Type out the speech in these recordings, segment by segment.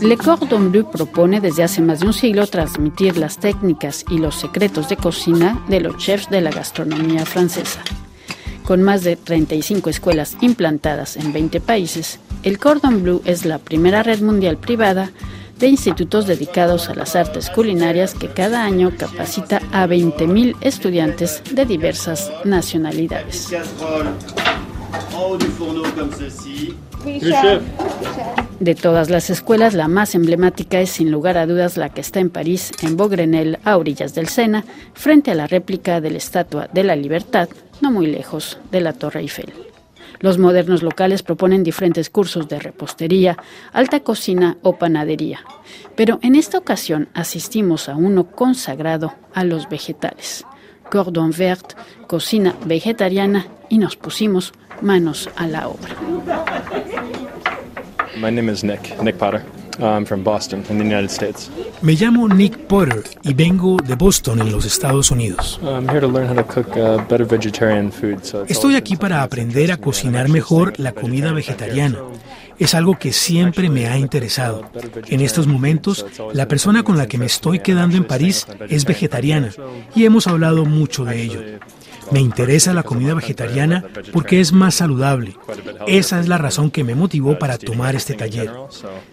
Le Cordon Bleu propone desde hace más de un siglo transmitir las técnicas y los secretos de cocina de los chefs de la gastronomía francesa. Con más de 35 escuelas implantadas en 20 países, el Cordon Bleu es la primera red mundial privada de institutos dedicados a las artes culinarias que cada año capacita a 20.000 estudiantes de diversas nacionalidades. De todas las escuelas, la más emblemática es sin lugar a dudas la que está en París, en Beaugrenelle, a orillas del Sena, frente a la réplica de la Estatua de la Libertad, no muy lejos de la Torre Eiffel. Los modernos locales proponen diferentes cursos de repostería, alta cocina o panadería. Pero en esta ocasión asistimos a uno consagrado a los vegetales. Cordon Vert, cocina vegetariana y nos pusimos manos a la obra. My name is Nick, Nick Potter. I'm from Boston, in the United States. Me llamo Nick Potter y vengo de Boston, en los Estados Unidos. I'm here to learn how to cook better vegetarian food. So it's Estoy aquí para aprender a cocinar mejor me, la comida vegetarian vegetariana. Es algo que siempre me ha interesado. En estos momentos, la persona con la que me estoy quedando en París es vegetariana y hemos hablado mucho de ello. Me interesa la comida vegetariana porque es más saludable. Esa es la razón que me motivó para tomar este taller.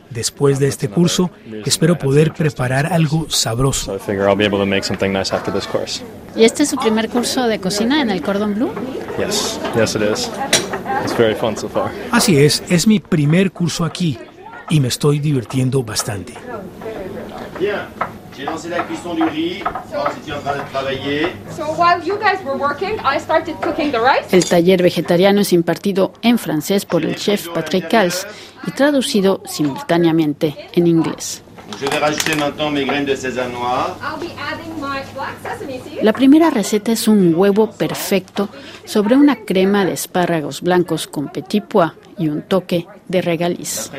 Después de este curso, espero poder preparar algo sabroso. So I figure I'll be able to make something nice after this course. ¿Y este es su primer curso de cocina en el Cordon Bleu? Yes, yes it is. It's very fun so far. Así es, es mi primer curso aquí y me estoy divirtiendo bastante. J'ai lancé la cuisson du riz. Francis est en train de travailler. So while you guys were working, I started cooking the rice. El taller vegetariano es impartido en francés por el chef Patrick Cals y traducido simultáneamente en inglés. Je vais rajouter maintenant mes graines de sésame noir. I'll be adding my black sesame seeds. La primera receta es un huevo perfecto sobre una crema de espárragos blancos con petit pois y un toque de regaliz.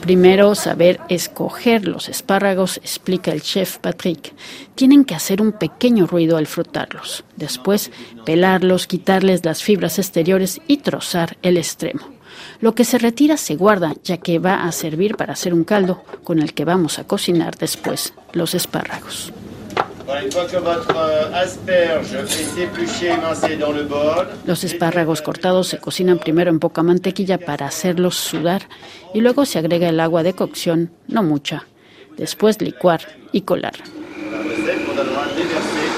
Primero, saber escoger los espárragos, explica el chef Patrick. Tienen que hacer un pequeño ruido al frotarlos. Después, pelarlos, quitarles las fibras exteriores y trozar el extremo. Lo que se retira se guarda, ya que va a servir para hacer un caldo con el que vamos a cocinar después los espárragos. Euh, Los espárragos cortados se cocinan primero en poca mantequilla para hacerlos sudar y luego se agrega el agua de cocción, no mucha. Después licuar y colar. la recette qu'on a le droit de déverser.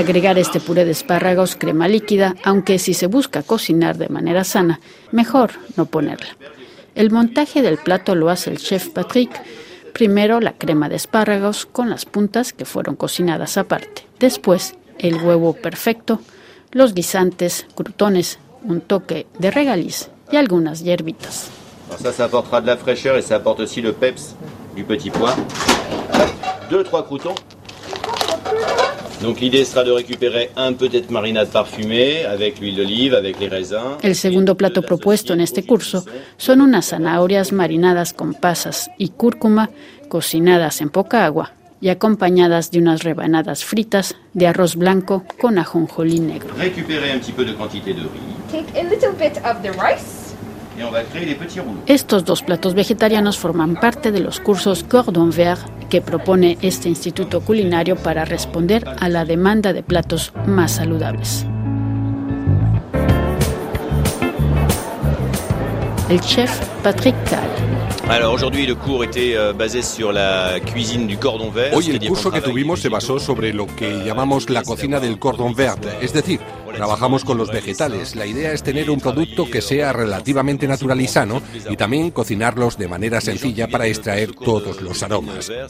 Agregar este puré de espárragos, crema líquida, aunque si se busca cocinar de manera sana, mejor no ponerla. El montaje del plato lo hace el chef Patrick. Primero la crema de espárragos con las puntas que fueron cocinadas aparte. Después el huevo perfecto, los guisantes, crutones, un toque de regaliz y algunas hierbitas. Alors ça, ça apportera de la fraîcheur et ça apporte aussi le peps du petit pois. Deux, trois croutons. El segundo plato propuesto en este curso son unas zanahorias marinadas con pasas y cúrcuma, cocinadas en poca agua y acompañadas de unas rebanadas fritas de arroz blanco con ajonjolí negro. Récupérer un petit peu de quantité de riz Take a little bit of the rice. Estos dos platos vegetarianos forman parte de los cursos Cordon Vert que propone este instituto culinario para responder a la demanda de platos más saludables. El chef Patrick Kahl. Euh. Hoy el curso que tuvimos se basó sobre lo que llamamos la cocina del cordon vert, es decir, trabajamos con los vegetales. La idea es tener un producto que sea relativamente natural y sano y también cocinarlos de manera sencilla para extraer todos los aromas. Euh.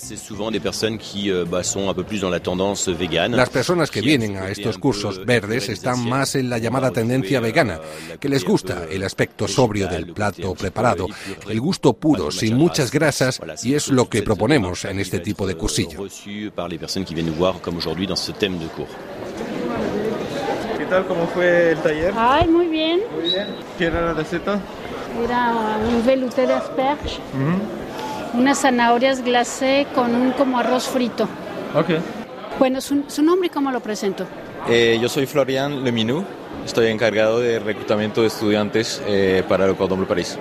Las personas que vienen a estos cursos verdes están más en la llamada tendencia vegana, que les gusta el aspecto sobrio del plato preparado, el gusto puro, sin muchas grasas, y es lo que proponemos en este tipo de cursillo. Tal? ¿Cómo fue el taller? Ay, muy bien. Muy bien. ¿Qué era la receta? Era un velouté de asperge, unas zanahorias glacé con un como arroz frito. Ok. Bueno, su, su nombre y cómo lo presento. Eh, yo soy Florian Leminou, estoy encargado de reclutamiento de estudiantes eh, para el Cordon Bleu París.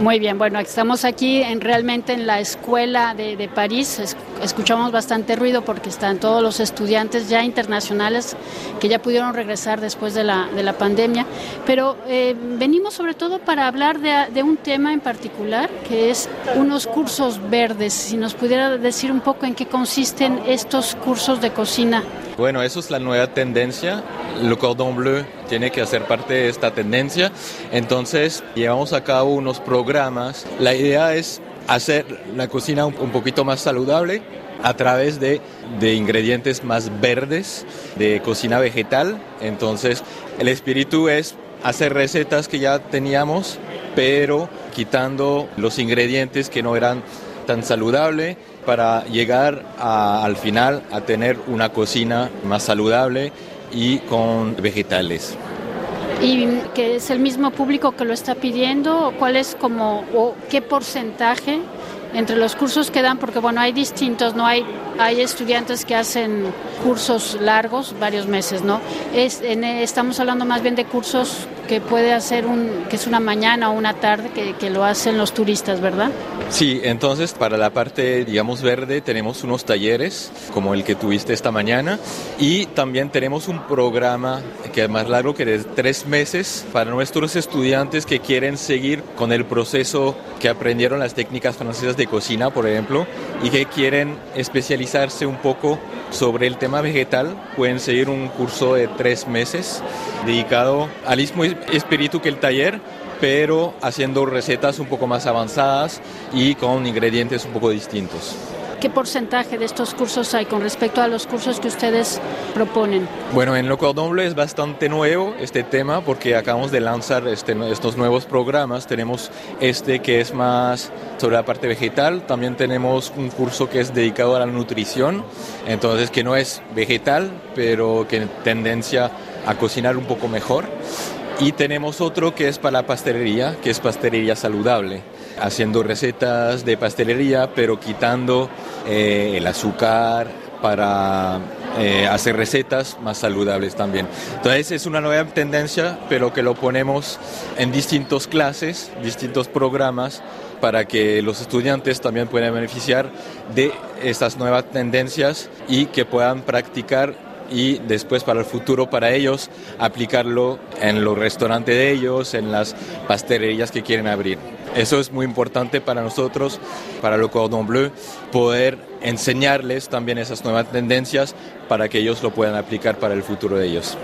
Muy bien, bueno, estamos aquí en, realmente en la escuela de, de París. Es, escuchamos bastante ruido porque están todos los estudiantes ya internacionales que ya pudieron regresar después de la, de la pandemia. Pero eh, venimos sobre todo para hablar de, de, un tema en particular, que es unos cursos verdes. Si nos pudiera decir un poco en qué consisten estos cursos de cocina. Bueno, eso es la nueva tendencia. Le Cordon Bleu tiene que hacer parte de esta tendencia. Entonces, llevamos a cabo unos programas. La idea es hacer la cocina un, poquito más saludable a través de, de, ingredientes más verdes, de cocina vegetal. Entonces, el espíritu es hacer recetas que ya teníamos, pero quitando los ingredientes que no eran tan saludables para llegar a, al final a tener una cocina más saludable y con vegetales. ¿Y que es el mismo público que lo está pidiendo? ¿Cuál es como, o qué porcentaje entre los cursos que dan? Porque bueno, hay distintos, ¿no? Hay, hay estudiantes que hacen cursos largos, varios meses, ¿no? Es, en, estamos hablando más bien de cursos que puede hacer un, que es una mañana o una tarde que, que, lo hacen los turistas, ¿verdad? Sí, entonces para la parte, digamos, verde tenemos unos talleres como el que tuviste esta mañana y también tenemos un programa que es más largo que de tres meses para nuestros estudiantes que quieren seguir con el proceso que aprendieron las técnicas francesas de cocina, por ejemplo, y que quieren especializarse un poco sobre el tema vegetal, pueden seguir un curso de tres meses dedicado al mismo espíritu que el taller, pero haciendo recetas un poco más avanzadas y con ingredientes un poco distintos. ¿Qué porcentaje de estos cursos hay con respecto a los cursos que ustedes proponen? Bueno, en Le Cordon es bastante nuevo este tema porque acabamos de lanzar este, estos nuevos programas. Tenemos este que es más sobre la parte vegetal, también tenemos un curso que es dedicado a la nutrición, entonces que no es vegetal, pero que tendencia a cocinar un poco mejor. Y tenemos otro que es para la pastelería, que es pastelería saludable, haciendo recetas de pastelería, pero quitando eh, el azúcar para eh, hacer recetas más saludables también. Entonces es una nueva tendencia, pero que lo ponemos en distintas clases, distintos programas, para que los estudiantes también puedan beneficiar de estas nuevas tendencias y que puedan practicar y después para el futuro para ellos aplicarlo en los restaurantes de ellos, en las pastelerías que quieren abrir. Eso es muy importante para nosotros, para le Cordon Bleu, poder enseñarles también esas nuevas tendencias para que ellos lo puedan aplicar para el futuro de ellos.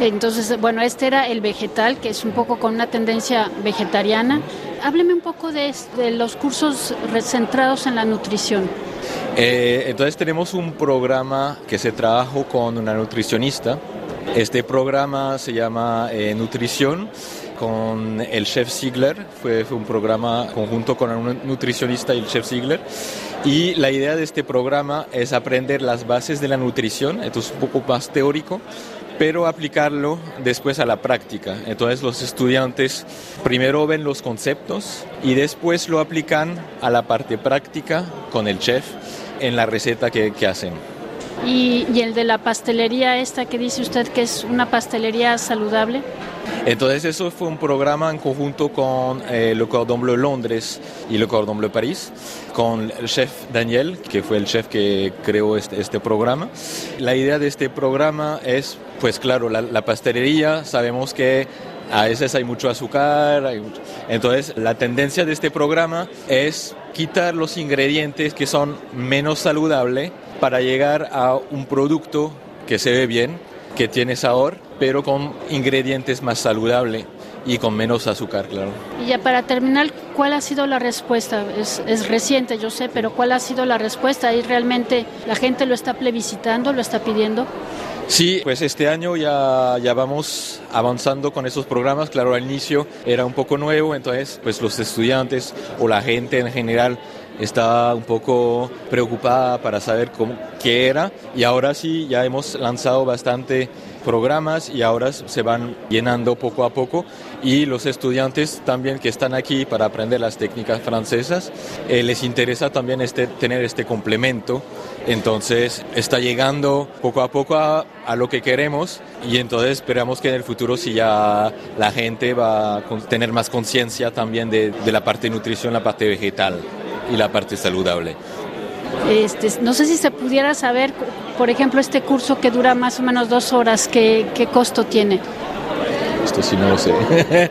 Entonces, bueno, este era el vegetal, que es un poco con una tendencia vegetariana. Hábleme un poco de, de los cursos centrados en la nutrición. Eh, entonces tenemos un programa que se trabajó con una nutricionista. Este programa se llama eh, Nutrición con el chef Ziegler, fue, fue, un programa conjunto con un nutricionista y el chef Ziegler. Y la idea de este programa es aprender las bases de la nutrición, esto es un poco más teórico, pero aplicarlo después a la práctica. Entonces los estudiantes primero ven los conceptos y después lo aplican a la parte práctica con el chef en la receta que, que hacen. ¿Y, ¿Y, el de la pastelería esta que dice usted que es una pastelería saludable? Entonces eso fue un programa en conjunto con eh, Le Cordon Bleu Londres y Le Cordon Bleu París, con el chef Daniel, que fue el chef que creó este, este programa. La idea de este programa es, pues claro, la, la pastelería, sabemos que a veces hay mucho azúcar, hay mucho... entonces la tendencia de este programa es quitar los ingredientes que son menos saludables para llegar a un producto que se ve bien, que tiene sabor, pero con ingredientes más saludables y con menos azúcar, claro. Y ya para terminar, ¿cuál ha sido la respuesta? Es, es, reciente, yo sé, pero ¿cuál ha sido la respuesta? ¿Y realmente la gente lo está plebiscitando, lo está pidiendo? Sí, pues este año ya, ya vamos avanzando con esos programas. Claro, al inicio era un poco nuevo, entonces pues los estudiantes o la gente en general estaba un poco preocupada para saber cómo, qué era y ahora sí ya hemos lanzado bastante programas y ahora se van llenando poco a poco y los estudiantes también que están aquí para aprender las técnicas francesas eh, les interesa también este, tener este complemento Entonces está llegando poco a poco a, lo que queremos y entonces esperamos que en el futuro si ya la gente va a tener más conciencia también de, la parte de nutrición, la parte vegetal y la parte saludable. Este, no sé si se pudiera saber, por ejemplo, este curso que dura más o menos dos horas, ¿qué, qué costo tiene? Esto sí no lo sé.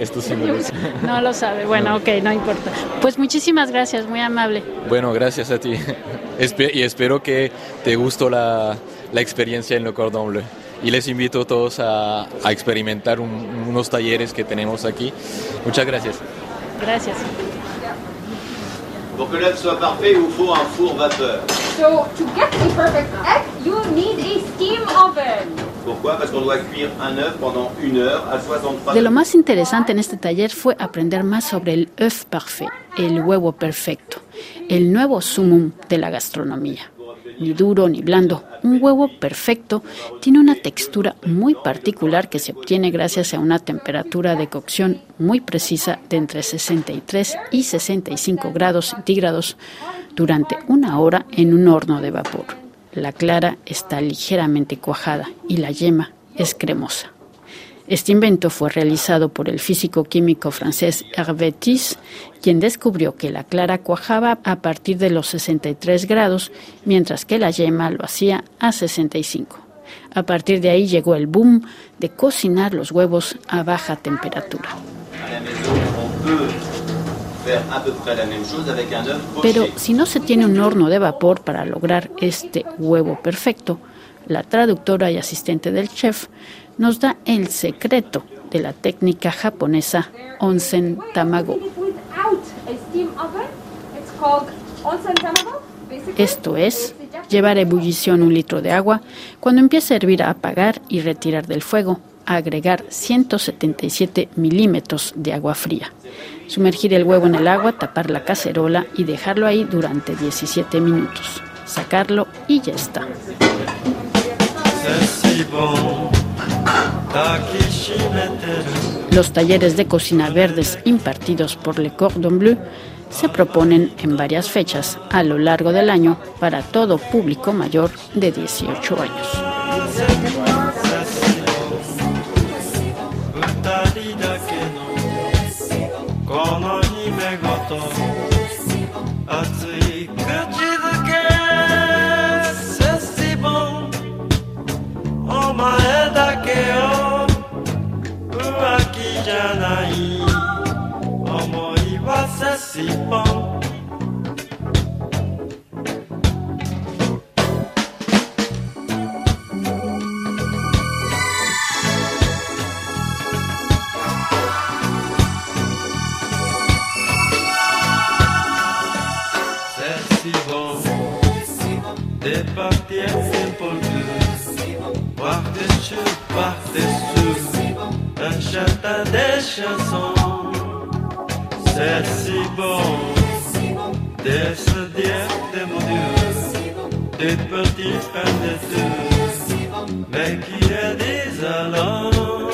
Esto sí no lo sé. No lo sabe. Bueno, ok, no importa. Pues muchísimas gracias, muy amable. Bueno, gracias a ti. y espero que te gustó la, la experiencia en Le Cordon Bleu. Y les invito a todos a, a experimentar unos talleres que tenemos aquí. Muchas gracias. Gracias. Pour que l'œuf soit parfait, il vous faut un four vapeur. So, to get the perfect egg, you need a steam oven. De lo más interesante en este taller fue aprender más sobre el œuf parfait, el huevo perfecto, el nuevo sumum de la gastronomía. Ni duro ni blando, un huevo perfecto tiene una textura muy particular que se obtiene gracias a una temperatura de cocción muy precisa de entre 63 y 65 grados centígrados durante una hora en un horno de vapor. La clara está ligeramente cuajada y la yema es cremosa. Este invento fue realizado por el físico químico francés Hervé Tis, quien descubrió que la clara cuajaba a partir de los 63 grados, mientras que la yema lo hacía a 65. A partir de ahí llegó el boom de cocinar los huevos a baja temperatura. Pero si no se tiene un horno de vapor para lograr este huevo perfecto, la traductora y asistente del chef nos da el secreto de la técnica japonesa onsen tamago. Esto es llevar a ebullición un litro de agua, cuando empiece a hervir a apagar y retirar del fuego, agregar 177 milímetros de agua fría. Sumergir el huevo en el agua, tapar la cacerola y dejarlo ahí durante 17 minutos. Sacarlo y ya está. Los talleres de cocina verdes impartidos por Le Cordon Bleu se proponen en varias fechas a lo largo del año para todo público mayor de 18 años. この夢ごと熱い口づけセッシボン。お前だけを浮気じゃない。思いはセッシボン。bien simple de Par-dessus, par-dessus Un chata des chansons C'est si bon Des sadières des mon Dieu Des petits pains de deux Mais qui est disent alors